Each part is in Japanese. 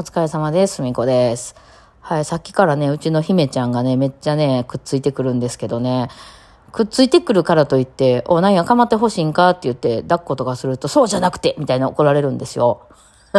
お疲れ様です。すみこです。はい、さっきからね、うちの姫ちゃんがね、めっちゃね、くっついてくるんですけどね、くっついてくるからといって、お、何や、かまってほしいんかって言って、抱っことかすると、そうじゃなくてみたいな怒られるんですよ。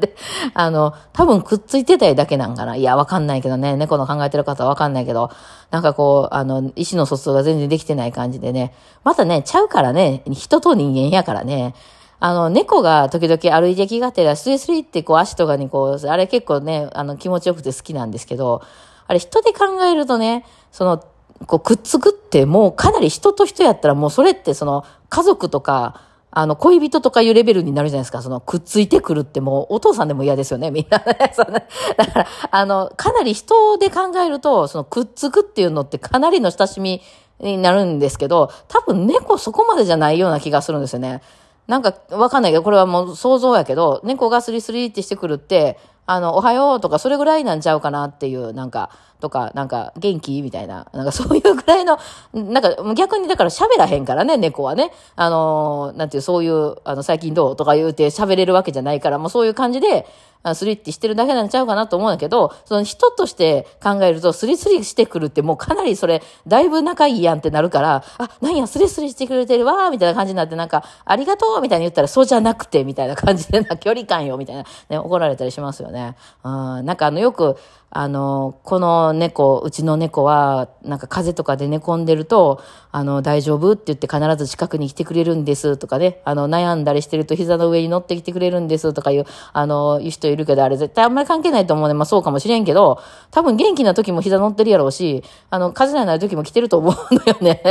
で、あの、多分くっついてたいだけなんかな。いや、わかんないけどね、猫の考えてる方はわかんないけど、なんかこう、あの、意思の疎通が全然できてない感じでね、またね、ちゃうからね、人と人間やからね、あの、猫が時々歩いてきがてら、スリスリってこう足とかにこう、あれ結構ね、あの気持ちよくて好きなんですけど、あれ人で考えるとね、その、こうくっつくってもうかなり人と人やったらもうそれってその家族とか、あの、恋人とかいうレベルになるじゃないですか。その、くっついてくるってもう、お父さんでも嫌ですよね、みんなね。そだから、あの、かなり人で考えると、その、くっつくっていうのってかなりの親しみになるんですけど、多分猫そこまでじゃないような気がするんですよね。なんか、わかんないけど、これはもう想像やけど、猫がスリスリってしてくるって、あの、おはようとか、それぐらいなんちゃうかなっていう、なんか、とか、なんか、元気？みたいな、なんかそういうぐらいの、なんか逆にだから喋らへんからね、猫はね。あのーなんていう、そういう、あの、最近どう？とか言うて喋れるわけじゃないから、もうそういう感じで、スリってしてるだけなんちゃうかなと思うんだけど、その人として考えると、スリスリしてくるってもうかなりそれ、だいぶ仲いいやんってなるから、あ、なんや、スリスリしてくれてるわみたいな感じになって、なんか、ありがとうみたいに言ったら、そうじゃなくて、みたいな感じでな、距離感よ、みたいな、ね、怒られたりしますよね。うん、なんかあの、よく、あの、この猫、うちの猫は、なんか風邪とかで寝込んでると、あの、大丈夫って言って必ず近くに来てくれるんですとかね、あの、悩んだりしてると膝の上に乗ってきてくれるんですとかいう、あの、いう人いるけど、あれ絶対あんまり関係ないと思うね。まあそうかもしれんけど、多分元気な時も膝乗ってるやろうし、あの、風邪なる時も来てると思うのよね。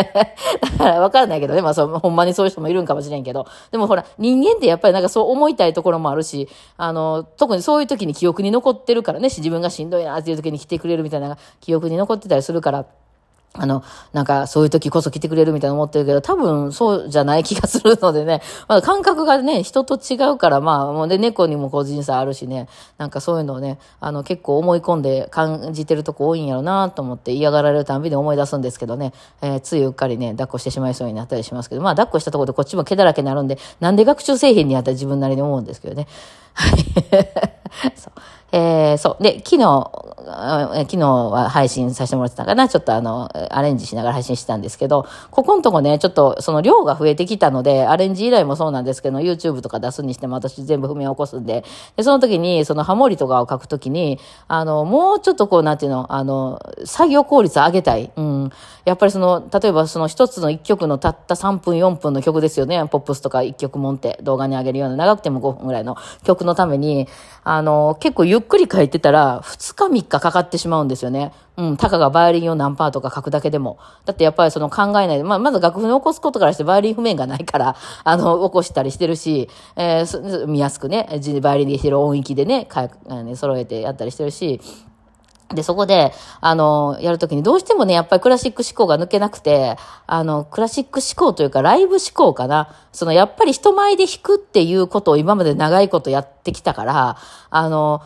だからわからないけどね、まあそう、ほんまにそういう人もいるんかもしれんけど、でもほら、人間ってやっぱりなんかそう思いたいところもあるし、あの、特にそういう時に記憶に残ってるからね、自分がしんどいなっていう時に来てくれるみたいな記憶に残ってたりするから、あの、なんか、そういう時こそ来てくれるみたいな思ってるけど、多分そうじゃない気がするのでね、まあ、感覚がね、人と違うから、まあ、もうで、猫にも個人差あるしね、なんかそういうのをね、あの、結構思い込んで感じてるとこ多いんやろなと思って嫌がられるたんびに思い出すんですけどね、えーついうっかりね、抱っこしてしまいそうになったりしますけど、まあ、抱っこしたところでこっちも毛だらけになるんで、なんで学習製品にやったら自分なりに思うんですけどね。はい。えーそう。で、昨日、昨日は配信させてもらってたかな。ちょっとあの、アレンジしながら配信してたんですけど、ここのとこね、ちょっとその量が増えてきたので、アレンジ依頼もそうなんですけど、YouTube とか出すにしても私全部譜面を起こすんで、で、その時に、そのハモリとかを書くときに、あの、もうちょっとこう、なんていうの、あの、作業効率上げたい。うん。やっぱりその、例えばその一つの一曲のたった3分4分の曲ですよね。ポップスとか一曲もんって動画に上げるような長くても5分ぐらいの曲のために、あの、結構ゆっっくり書いてたら、2日3日かかってしまうんですよね。うん、たかがバイオリンを何パーとか書くだけでも。だってやっぱりその考えないで、まあ、まず楽譜に起こすことからしてバイオリン譜面がないから、あの、起こしたりしてるし、えー見やすくね、バイオリンで弾いてる音域でね、かあのね揃えてやったりしてるし、で、そこで、あの、やるときにどうしてもね、やっぱりクラシック思考が抜けなくて、あの、クラシック思考というかライブ思考かな。その、やっぱり人前で弾くっていうことを今まで長いことやってきたから、あの、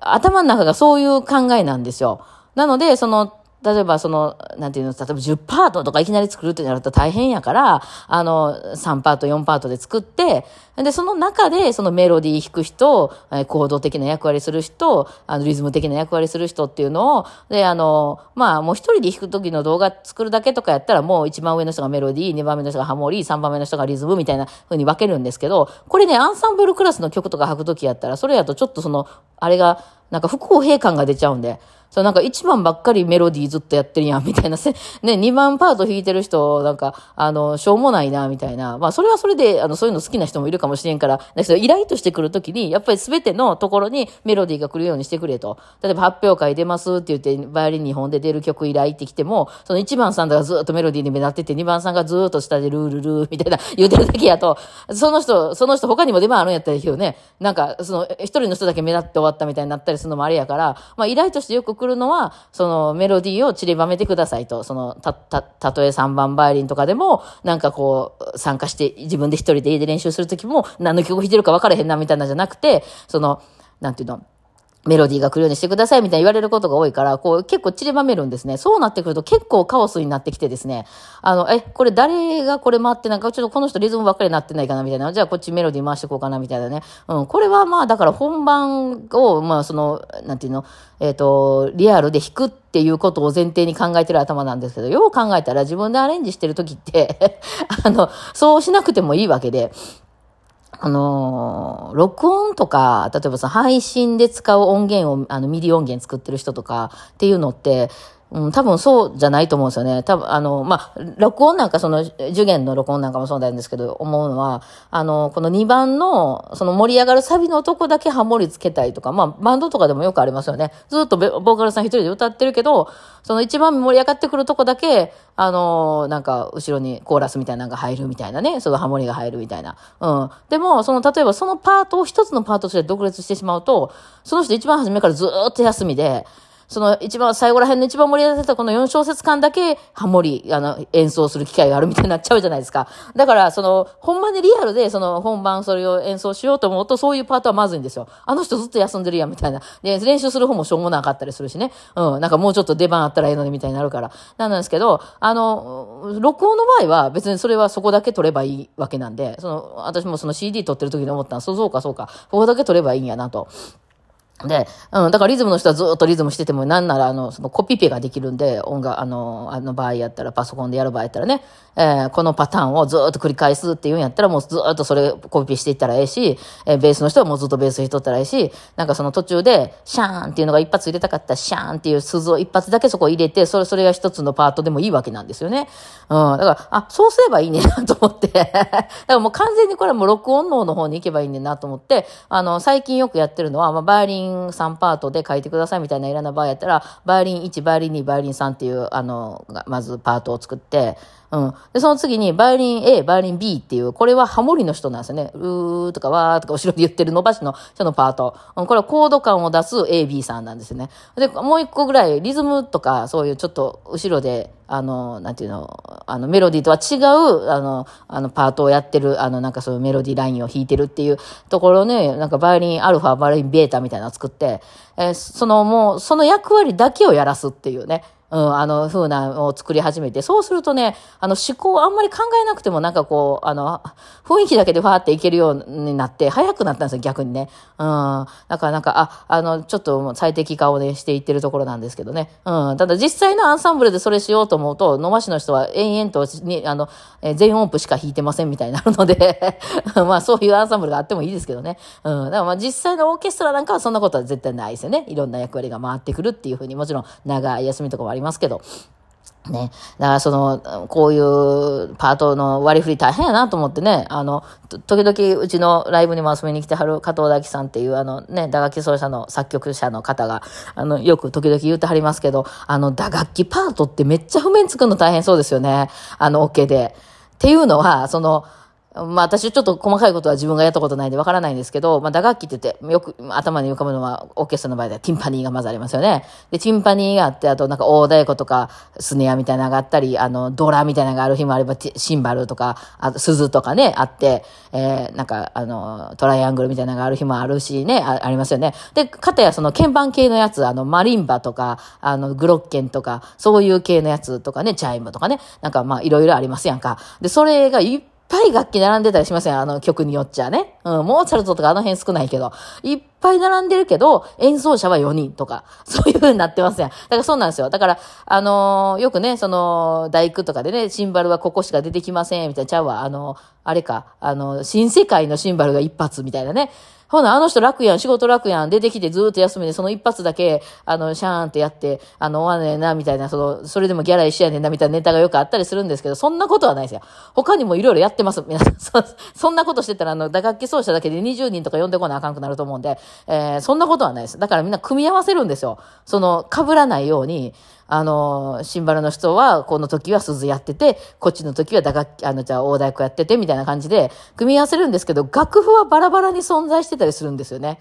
頭の中がそういう考えなんですよ。なので、その、例えばその、なんていうの、例えば10パートとかいきなり作るってなると大変やから、あの、3パート、4パートで作って、で、その中で、そのメロディー弾く人、行動的な役割する人、あの、リズム的な役割する人っていうのを、で、あの、まあ、もう一人で弾く時の動画作るだけとかやったら、もう一番上の人がメロディー、二番目の人がハモリ、三番目の人がリズムみたいな風に分けるんですけど、これね、アンサンブルクラスの曲とか弾く時やったら、それやとちょっとその、あれが、なんか不公平感が出ちゃうんで、そうなんか一番ばっかりメロディーずっとやってるやん、みたいな。ね、二番パート弾いてる人、なんか、あの、しょうもないな、みたいな。まあ、それはそれで、あの、そういうの好きな人もいるかもしれんから、だけど、イライとしてくるときに、やっぱり全てのところにメロディーが来るようにしてくれと。例えば、発表会出ますって言って、バイオリン2本で出る曲依頼ってきても、その1番さんがずっとメロディーに目立ってて、2番さんがずっと下でルールルーみたいな言うてるだけやと、その人、その人他にも出番あるんやったらいいけどね、なんか、その、一人の人だけ目立って終わったみたいになったりするのもあれやから、まあ、依頼としてよくくるのは、そのメロディーを散りばめてくださいと、その、た、た、たとえ3番バイオリンとかでも、なんかこう、参加して、自分で一人で家で練習するときも、何の曲弾いてるか分からへんなみたいなじゃなくて、その、なんていうの、メロディーが来るようにしてくださいみたいに言われることが多いから、こう結構散りばめるんですね。そうなってくると結構カオスになってきてですね、あの、え、これ誰がこれ回ってなんかちょっとこの人リズムばっかりになってないかなみたいな。じゃあこっちメロディー回していこうかなみたいなね。うん、これはまあだから本番を、まあその、なんていうの、えっ、ー、と、リアルで弾くっていうことを前提に考えてる頭なんですけど、よう考えたら自分でアレンジしてる時って あの、そうしなくてもいいわけで、あのー、録音とか、例えばさ、配信で使う音源を、あの、 MIDI 音源作ってる人とかっていうのって、うん、多分そうじゃないと思うんですよね。多分、あの、まあ、録音なんかその、受験の録音なんかもそうなんですけど、思うのは、あの、この2番の、その盛り上がるサビのとこだけハモリつけたいとか、まあ、バンドとかでもよくありますよね。ずっとボーカルさん一人で歌ってるけど、その一番盛り上がってくるとこだけ、あの、なんか、後ろにコーラスみたいなのが入るみたいなね、そのハモリが入るみたいな。うん。でも、その、例えばそのパートを一つのパートとして独立してしまうと、その人一番初めからずっと休みで、その一番最後ら辺の一番盛り上がってたこの4小節間だけハモリ、あの、演奏する機会があるみたいになっちゃうじゃないですか。だから、その、本番でリアルで、その、本番それを演奏しようと思うと、そういうパートはまずいんですよ。あの人ずっと休んでるやん、みたいな。で、練習する方もしょうもなかったりするしね。うん、なんかもうちょっと出番あったらええのにみたいになるから。なんですけど、あの、録音の場合は別にそれはそこだけ撮ればいいわけなんで、その、私もその CD 撮ってる時に思ったのそうそうかそうか、ここだけ撮ればいいんやなと。で、うん、だからリズムの人はずっとリズムしてても、なんなら、あの、そのコピペができるんで、音楽、あの、あの場合やったら、パソコンでやる場合やったらね、えー、このパターンをずっと繰り返すっていうんやったら、もうずっとそれコピペしていったらええし、えー、ベースの人はもうずっとベース弾いとったらええし、なんかその途中で、シャーンっていうのが一発入れたかったら、シャーンっていう鈴を一発だけそこ入れて、それ、それが一つのパートでもいいわけなんですよね。うん、だから、あ、そうすればいいねなと思って。だからもう完全にこれはもう録音能の方に行けばいいねなと思って、あの、最近よくやってるのは、まあ、バイオリン3パートで書いてくださいみたいな選んだ場合やったら、バイオリン1、バイオリン2、バイオリン3っていう、あの、まずパートを作って、うん。で、その次に、バイオリン A、バイオリン B っていう、これはハモリの人なんですよね。うーとかわーとか後ろで言ってる伸ばしの人のパート。うん、これはコード感を出す A、B さんなんですよね。で、もう一個ぐらい、リズムとか、そういうちょっと後ろで、あの、なんていうの、あの、メロディーとは違う、あの、あの、パートをやってる、あの、なんかそういうメロディーラインを弾いてるっていうところね、なんかバイオリンアルファ、バイオリンベータみたいなのを作って、えー、そのもう、その役割だけをやらすっていうね。うん、あの、風なのを作り始めて、そうするとね、あの、思考あんまり考えなくてもなんかこう、あの、雰囲気だけでファーっていけるようになって、早くなったんですよ、逆にね。うん。だからなんか、あ、あの、ちょっと最適化をね、していってるところなんですけどね。うん。ただ実際のアンサンブルでそれしようと思うと、野間市の人は延々とに、あの、え全音符しか弾いてませんみたいになるので まあそういうアンサンブルがあってもいいですけどね。うん。だからまあ実際のオーケストラなんかはそんなことは絶対ないですよね。いろんな役割が回ってくるっていうふうに、もちろん長い休みとかもありますけど。ね。だからその、こういうパートの割り振り大変やなと思ってね、あの、時々うちのライブにも遊びに来てはる加藤大樹さんっていうあのね、打楽器奏者の作曲者の方が、あの、よく時々言ってはりますけど、あの、打楽器パートってめっちゃ譜面作るの大変そうですよね。あの、オ OK で。っていうのは、その、まあ私ちょっと細かいことは自分がやったことないんでわからないんですけど、まあ打楽器って言って、よく頭に浮かぶのはオーケストラの場合ではティンパニーがまずありますよね。で、ティンパニーがあって、あとなんか大太鼓とかスネアみたいなのがあったり、あの、ドラみたいなのがある日もあれば、シンバルとか、あと鈴とかね、あって、えー、なんかあの、トライアングルみたいなのがある日もあるしね、あありますよね。で、かたやその鍵盤系のやつ、あの、マリンバとか、あの、グロッケンとか、そういう系のやつとかね、チャイムとかね、なんかまあいろいろありますやんか。で、それがいっぱい楽器並んでたりしません？あの曲によっちゃね。うん、モーツァルトとかあの辺少ないけど、いっぱい並んでるけど、演奏者は4人とか、そういう風になってますやん？だからそうなんですよ。だから、あのー、よくね、その、大工とかでね、シンバルはここしか出てきません、みたいな、ちゃうわ、あの、あれか、あの、新世界のシンバルが一発みたいなね。ほな、あの人楽やん、仕事楽やん、出てきてずっと休みで、その一発だけ、あの、シャーンってやって、あの、終わねんな、みたいな、その、それでもギャラ一緒やねんな、みたいなネタがよくあったりするんですけど、そんなことはないですよ。他にもいろいろやってます、皆さん。そそんなことしてたら、あの、打楽器奏者だけで20人とか呼んでこなあかんくなると思うんで、えー、そんなことはないです。だからみんな組み合わせるんですよ。その、被らないように、あの、シンバルの人は、この時は鈴やってて、こっちの時は打楽器、あの、じゃあ大太鼓やってて、みたいな感じで、組み合わせるんですけど、楽譜はバラバラに存在してたりするんですよね。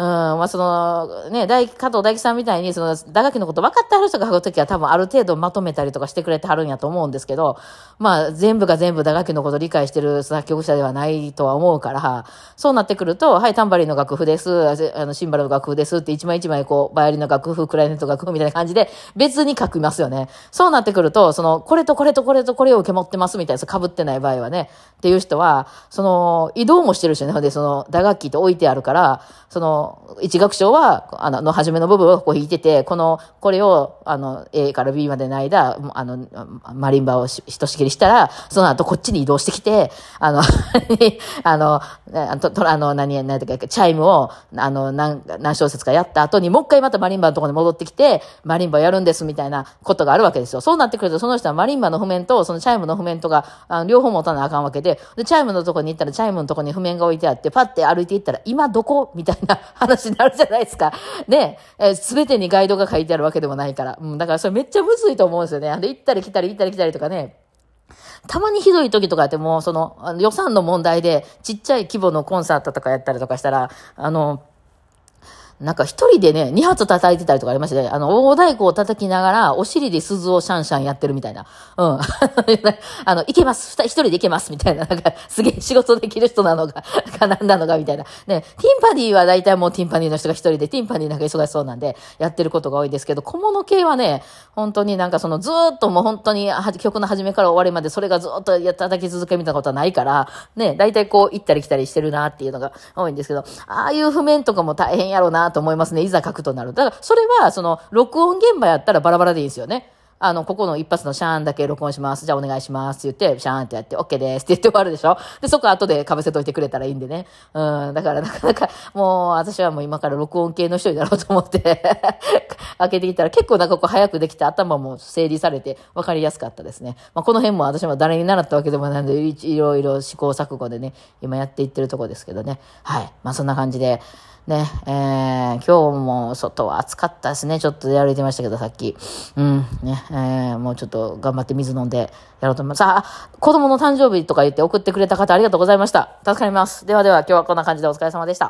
うん、まあその、ね、大、加藤大樹さんみたいに、その、打楽器のこと分かってはる人が書くときは多分ある程度まとめたりとかしてくれてはるんやと思うんですけど、まあ全部が全部打楽器のこと理解してる作曲者ではないとは思うから、そうなってくると、はい、タンバリンの楽譜です、あの、シンバルの楽譜ですって一枚一枚こう、バイオリンの楽譜、クライネット楽譜みたいな感じで別に書きますよね。そうなってくると、その、これとこれとこれとこれを受け持ってますみたいな、被ってない場合はね、っていう人は、その、移動もしてるしね。で、その、打楽器って置いてあるから、その、一楽章は、あの、の初めの部分をこう弾いてて、この、これを、あの、A から B までの間、あの、マリンバをひとしきりしたら、その後こっちに移動してきて、あの、あの、あと、あの、何、何だっけ、チャイムを、あの、何、何小節かやった後に、もう一回またマリンバのところに戻ってきて、マリンバやるんですみたいなことがあるわけですよ。そうなってくると、その人はマリンバの譜面と、そのチャイムの譜面とか、あの両方持たなあかんわけで、で、チャイムのとこに行ったら、チャイムのとこに譜面が置いてあって、パッて歩いていったら、今どこ？みたいな話になるじゃないですか。ね、す、べ、てにガイドが書いてあるわけでもないから。うん、だからそれめっちゃむずいと思うんですよね。で、行ったり来たり行ったり来たりとかね。たまにひどい時とかってもう、その、予算の問題で、ちっちゃい規模のコンサートとかやったりとかしたら、あの、なんか一人でね、二発叩いてたりとかありまして、ね、あの、大太鼓を叩きながら、お尻で鈴をシャンシャンやってるみたいな。うん。あの、いけます。一人でいけます。みたいな。なんか、すげえ仕事できる人なのか、かなんなのか、みたいな。ね、ティンパニーは大体もうティンパニーの人が一人で、ティンパニーなんか忙しそうなんで、やってることが多いですけど、小物系はね、本当になんかその、ずっともう本当に、曲の始めから終わりまで、それがずっと叩き続けみたいなことはないから、ね、大体こう、行ったり来たりしてるなっていうのが多いんですけど、ああいう譜面とかも大変やろうなと思いますね。いざ書くとなる。だから、それは、その、録音現場やったらバラバラでいいですよね。あの、ここの一発のシャーンだけ録音します。じゃあお願いしますって言って、シャーンってやって、OK ですって言って終わるでしょで、そこ後で被せといてくれたらいいんでね。うん、だからなかなか、もう、私はもう今から録音系の人になろうと思って 開けてきたら結構なんかこう早くできて頭も整理されて分かりやすかったですね。まあ、この辺も私も誰に習ったわけでもないので、いろいろ試行錯誤でね、今やっていってるとこですけどね。はい。まあ、そんな感じで、ね、えー、今日も外は暑かったですね。ちょっとやられてましたけど、さっき。うん、ね、えー、もうちょっと頑張って水飲んでやろうと思います。あ、子供の誕生日とか言って送ってくれた方ありがとうございました。助かります。ではでは今日はこんな感じでお疲れ様でした。